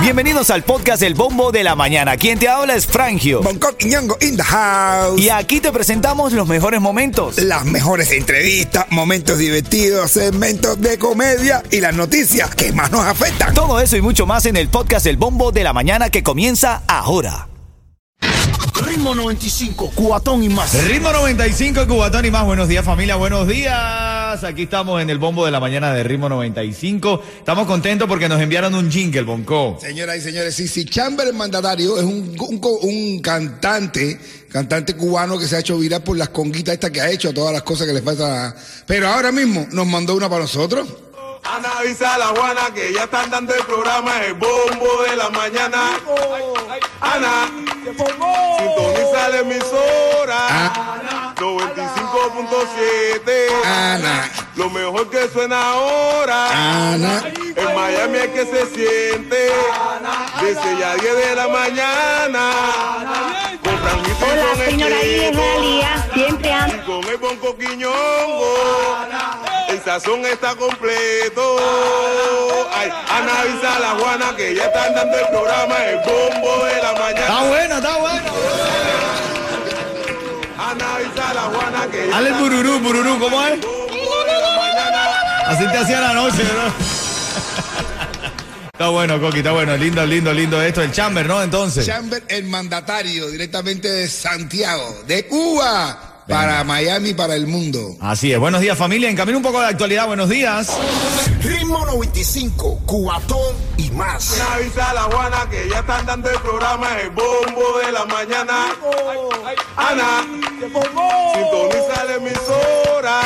Bienvenidos al podcast El Bombo de la Mañana. Quien te habla es Frangio. Bangkok y Ñongo in the house. Y aquí te presentamos los mejores momentos. Las mejores entrevistas, momentos divertidos, segmentos de comedia y las noticias que más nos afectan. Todo eso y mucho más en el podcast El Bombo de la Mañana que comienza ahora. Ritmo 95, cubatón y más. Ritmo 95, cubatón y más. Buenos días familia, buenos días. Aquí estamos en el bombo de la mañana de Ritmo 95. Estamos contentos porque nos enviaron un jingle, Bonco. Señoras y señores, sí, sí, Chamber el mandatario es un, un, un, cantante, cantante cubano que se ha hecho viral por las conguitas estas que ha hecho, todas las cosas que le falta. Pero ahora mismo nos mandó una para nosotros. Ana avisa a la Juana que ya están dando el programa El Bombo de la Mañana. Ana, sintoniza la emisora. 95.7. Ana. Lo mejor que suena ahora. Ana. En Miami es que se siente. Desde ya 10 de la mañana. Con Hola, con el señora. Realía. Siempre Y ando. con el bonco quiñongo, el sazón está completo. Ay, Ana avisa a la Juana que ya están dando el programa Están bururú, bururú, ¿cómo es? Así te hacía la noche, ¿no? Está bueno, Coqui, está bueno. Lindo, lindo, lindo esto. El chamber, ¿no? Entonces. Chamber el mandatario, directamente de Santiago, de Cuba, para Miami, para el mundo. Así es. Buenos días, familia. En camino un poco de actualidad. Buenos días. Ritmo 95, cubatón más. Ana avisa a la Juana que ya están dando el programa El Bombo de la Mañana. Ana, sintoniza la emisora.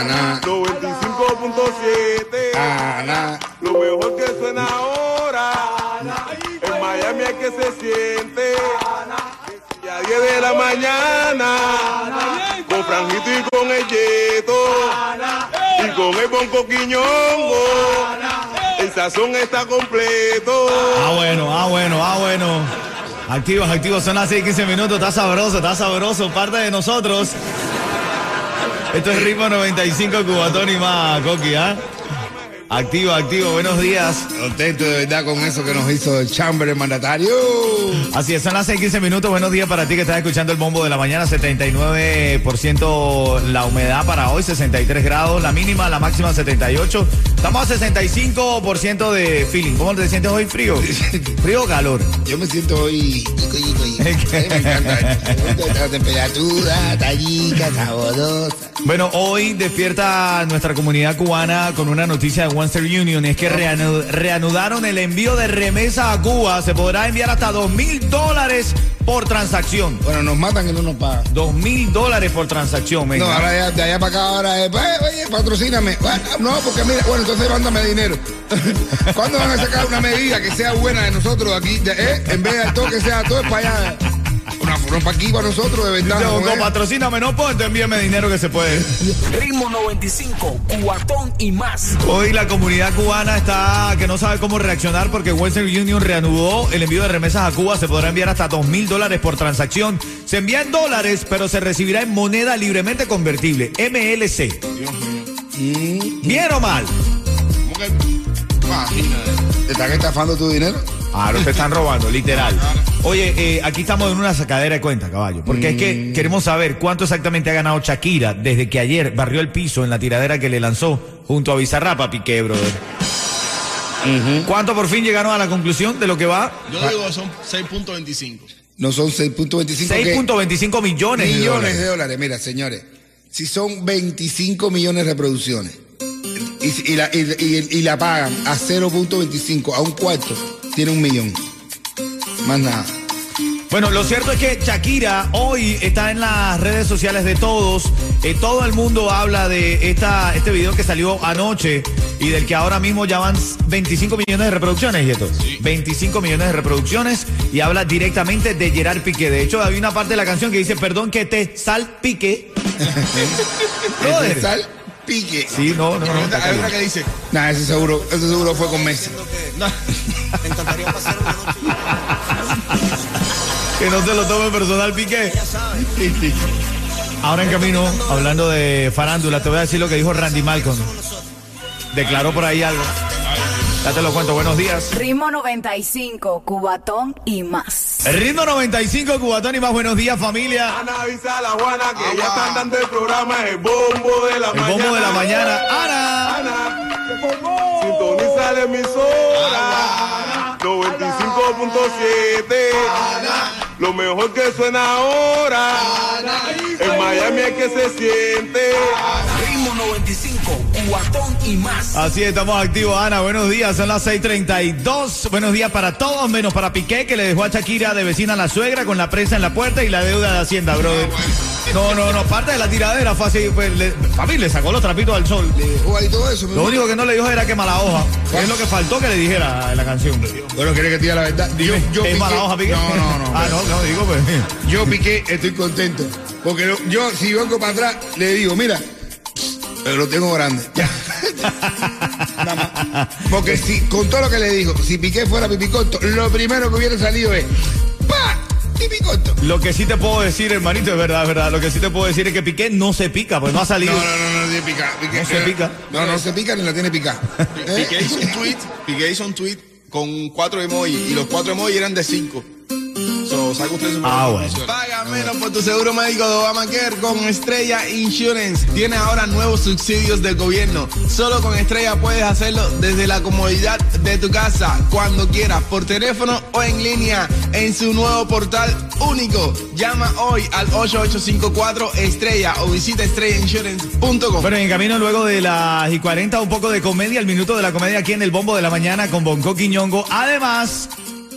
Ana. 95.7. Ana. Lo mejor que suena ahora. En Miami es que se siente. Y a 10 de la mañana. Con Franjito y con el Yeto. Y con el Bonco Quiñongo. Está completo. Ah, bueno, ah, bueno, ah, bueno. Activos, activos, son las 6 y 15 minutos. Está sabroso, está sabroso. Parte de nosotros. Esto es Ritmo 95 Cubatón y más, Coqui, ¿ah? Activo, activo, buenos días. Contento de verdad con eso que nos hizo el Chamber el mandatario. Así es, son las 6 y 15 minutos. Buenos días para ti que estás escuchando el bombo de la mañana. 79% la humedad para hoy, 63 grados. La mínima, la máxima 78. Estamos a 65% de feeling. ¿Cómo te sientes hoy? ¿Frío? ¿Frío o calor? Yo me siento hoy. yico, yico, yico. A mí me encanta. La temperatura, tallica, saborosa. Bueno, hoy despierta nuestra comunidad cubana con una noticia de Western Union. Es que reanu- reanudaron el envío de remesa a Cuba. Se podrá enviar hasta dos mil dólares por transacción. Bueno, nos matan y no nos pagan. Dos mil dólares por transacción, venga. No, ahora ya, de allá para acá, ahora es, "Pues, oye, patrocíname. Bueno, no, porque mira, bueno, entonces mándame dinero. ¿Cuándo van a sacar una medida que sea buena de nosotros aquí? Eh? En vez de todo que sea todo es para allá. Una forma para aquí, para nosotros, de verdad. ¿no patrocíname, no puedo, entonces envíame dinero que se puede. Ritmo 95, cubatón y más. Hoy la comunidad cubana está que no sabe cómo reaccionar porque Western Union reanudó el envío de remesas a Cuba. Se podrá enviar hasta dos mil dólares por transacción. Se envía en dólares, pero se recibirá en moneda libremente convertible, MLC. ¿Bien o mal? ¿Cómo que? ¿Te están estafando tu dinero? Ah, no te están robando, literal. Oye, eh, aquí estamos en una sacadera de cuenta, caballo. Porque es que queremos saber cuánto exactamente ha ganado Shakira desde que ayer barrió el piso en la tiradera que le lanzó junto a Bizarrapa, Piqué, brother. ¿Cuánto por fin llegaron a la conclusión de lo que va? Yo digo son 6.25. No son 6.25 que- 6.25 millones, de millones dólares. de dólares. Mira, señores, si son 25 millones de reproducciones y, y la, y- y- y la pagan a 0.25, a un cuarto, tiene un millón. Más nada. Bueno, lo cierto es que Shakira hoy está en las redes sociales de todos. Eh, todo el mundo habla de esta, este video que salió anoche y del que ahora mismo ya van 25 millones de reproducciones, Yeto. 25 millones de reproducciones y habla directamente de Gerard Piqué. De hecho, hay una parte de la canción que dice, perdón que te salpique. El sal pique. Sí, no, no, no. Hay otra que dice, Nah, ese seguro, ese seguro fue con Messi. no, me encantaría pasar una noche. Que no se lo tome personal, Piqué. Ahora en camino, hablando de farándula, te voy a decir lo que dijo Randy Malcolm. Declaró por ahí algo. Ya te lo cuento, buenos días. Ritmo 95, Cubatón y más. El ritmo 95, Cubatón y más, buenos días familia. Ana avisa a la Juana que ya están dando el programa El Bombo de la El Mañana. bombo de la mañana. Ana. Ana, sintoniza la emisora 95.7. Lo mejor que suena ahora. En Miami es que se siente. Ritmo 95, cuatón y más. Así estamos activos, Ana. Buenos días, son las 6:32. Buenos días para todos, menos para Piqué, que le dejó a Shakira de vecina a la suegra con la prensa en la puerta y la deuda de Hacienda, brother. No, no, no, parte de la tiradera fue así. Pues, le, papi, le sacó los trapitos al sol. Le dejó ahí todo eso. mi Lo único que no le dijo era que mala hoja. que Es lo que faltó que le dijera en la canción. Bueno, quiere que te diga la verdad. Yo, yo ¿Es piqué- mala hoja, Piqué? No, no, no. ah, no, no, digo, pues. Yo piqué, estoy contento. Porque lo- yo, si vengo para atrás, le digo, mira, pero lo tengo grande. Ya. Nada más. Porque si, con todo lo que le digo, si Piqué fuera pipiconto, lo primero que hubiera salido es ¡Pa! Pipiconto. Lo que sí te puedo decir, hermanito, es verdad, es verdad. Lo que sí te puedo decir es que Piqué no se pica, pues no ha salido. No, no, no, no tiene pica. Piqué- No se pica. No, no se pica ni la tiene pica. ¿Eh? Piqué hizo un tweet, Piqué hizo un tweet con cuatro emojis y los cuatro emojis eran de cinco. So, saca usted su Ah, bueno. Paga menos por tu seguro médico de Obamacare con Estrella Insurance. Tiene ahora nuevos subsidios del gobierno. Solo con Estrella puedes hacerlo desde la comodidad de tu casa, cuando quieras, por teléfono o en línea, en su nuevo portal único. Llama hoy al 8854 Estrella o visita estrellainsurance.com. Bueno, en camino luego de las y 40, un poco de comedia, el minuto de la comedia aquí en el Bombo de la Mañana con Bonco Quiñongo. Además,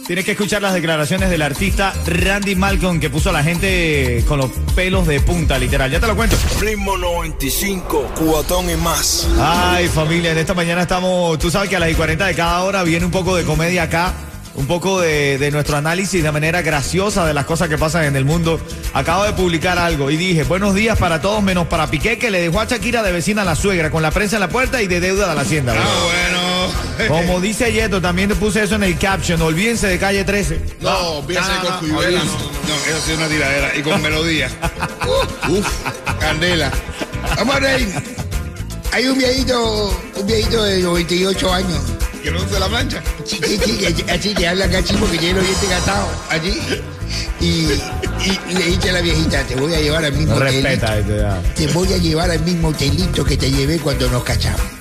tienes que escuchar las declaraciones del artista Randy Malcolm que puso a la gente con los pelos de punta, literal. Ya te lo cuento. Ritmo 95, cuatón y más. Ay, familia, en esta mañana estamos, tú sabes que a las y 40 de cada hora viene un poco de comedia acá, un poco de, de nuestro análisis de manera graciosa de las cosas que pasan en el mundo. Acabo de publicar algo y dije, buenos días para todos menos para Piqué que le dejó a Shakira de vecina a la suegra con la prensa en la puerta y de deuda de la hacienda. Ah, bueno. Como dice Yeto, también te puse eso en el caption, olvídense de calle 13. No, fíjese con Cuyuela, no, no, eso sí es una tiradera. Y con melodía. Uf, candela. Vamos a reír. Hay un viejito, un viejito de 98 años. Que no se la plancha. Sí, sí, así que habla acá chico que tiene los dientes gastados allí. Y, y le dice a la viejita, te voy a llevar al mismo hotelito. Respeta este ya. Te voy a llevar al mismo hotelito que te llevé cuando nos cachamos.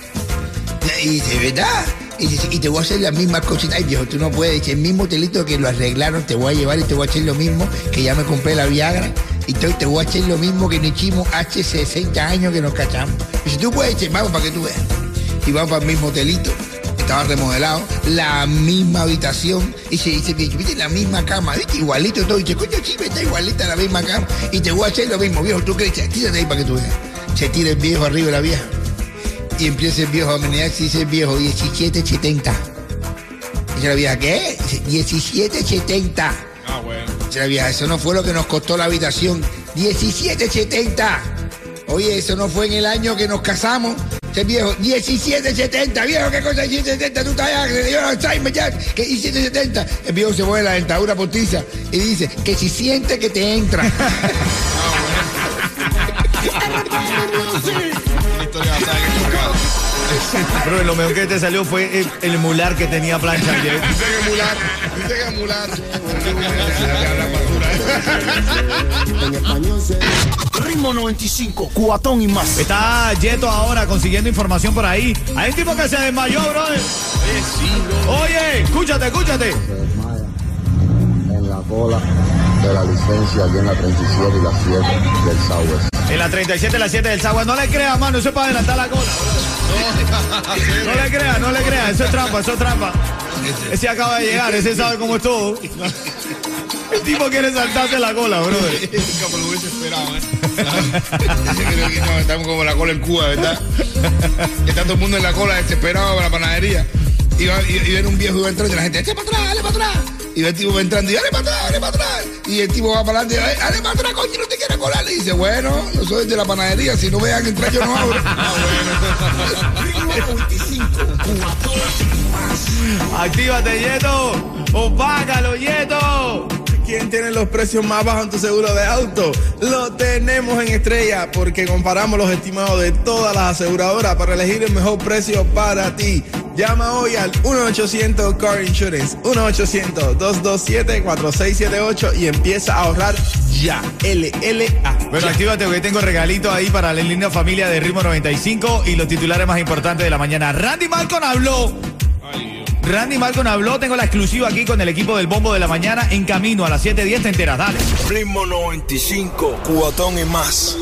Y dice, ¿verdad? Y, y te voy a hacer las mismas cositas. Ay, viejo, tú no puedes. El mismo hotelito que lo arreglaron, te voy a llevar y te voy a hacer lo mismo, que ya me compré la Viagra. Y te, te voy a hacer lo mismo que nos hicimos hace 60 años que nos cachamos. Y si tú puedes, dice, vamos para que tú veas. Y vamos para el mismo hotelito. Estaba remodelado, la misma habitación. Y se dice, viste, la misma cama, ¿viste? Igualito todo. Y dice, coño, sí, está igualita la misma cama. Y te voy a hacer lo mismo, viejo. ¿Tú crees? Tírate ahí para que tú veas. Se tira el viejo arriba de la vieja. Y empieza el viejo a menear, y dice el viejo, 1770. Dice la vieja, ¿qué? Dice, 1770. Ah, bueno. Dice la vieja, eso no fue lo que nos costó la habitación. 1770. Oye, eso no fue en el año que nos casamos. El viejo, 1770. Viejo, ¿qué cosa es 1770? Tú estás allá, dio Alzheimer ya. Que 1770. El viejo se pone la dentadura postiza y dice, que si siente que te entra. Pero lo mejor que te salió fue el, el mular que tenía plancha ayer. Dice que mular, dice que mular. Ritmo 95, cuatón y más. Está Yeto ahora consiguiendo información por ahí. Hay un tipo que se desmayó, brother. Oye, escúchate, escúchate. desmaya en la cola de la licencia aquí en la 37 y la 7 del Southwest. En la 37, la 7 del Sagua. No le creas, mano. Eso es para adelantar la cola. No le creas, no le creas. Eso es trampa, eso es trampa. Ese acaba de llegar, ese sabe cómo es todo. El tipo quiere saltarse la cola, brother. Nunca lo hubiese esperado, ¿eh? Creo que estamos como la cola en Cuba, ¿verdad? Está todo el mundo en la cola desesperado para la panadería. Y, va, y, y viene un viejo y va entrando y la gente, ¡dale para atrás, dale para atrás! Y el tipo va entrando y ¡dale para atrás, dale para atrás! Y el tipo va para adelante y ¡dale para atrás, coño, no te quieres colar! Y dice, bueno, yo soy de la panadería, si no me dejan entrar yo no abro. Ritmo 95, cuatón y más. Actívate, Yeto. Opácalo, Yeto. ¿Quién tiene los precios más bajos en tu seguro de auto? Lo tenemos en Estrella porque comparamos los estimados de todas las aseguradoras para elegir el mejor precio para ti. Llama hoy al 1-800 Car Insurance, 1-800-227-4678 y empieza a ahorrar ya. LLA. Bueno, Ya. actívate porque tengo regalito ahí para la linda familia de Ritmo 95 y los titulares más importantes de la mañana. Randy Malcolm habló. Randy Malcolm habló. Tengo la exclusiva aquí con el equipo del Bombo de la Mañana en camino a las 7.10. Te enteras, dale. Ritmo 95, cuatón y más.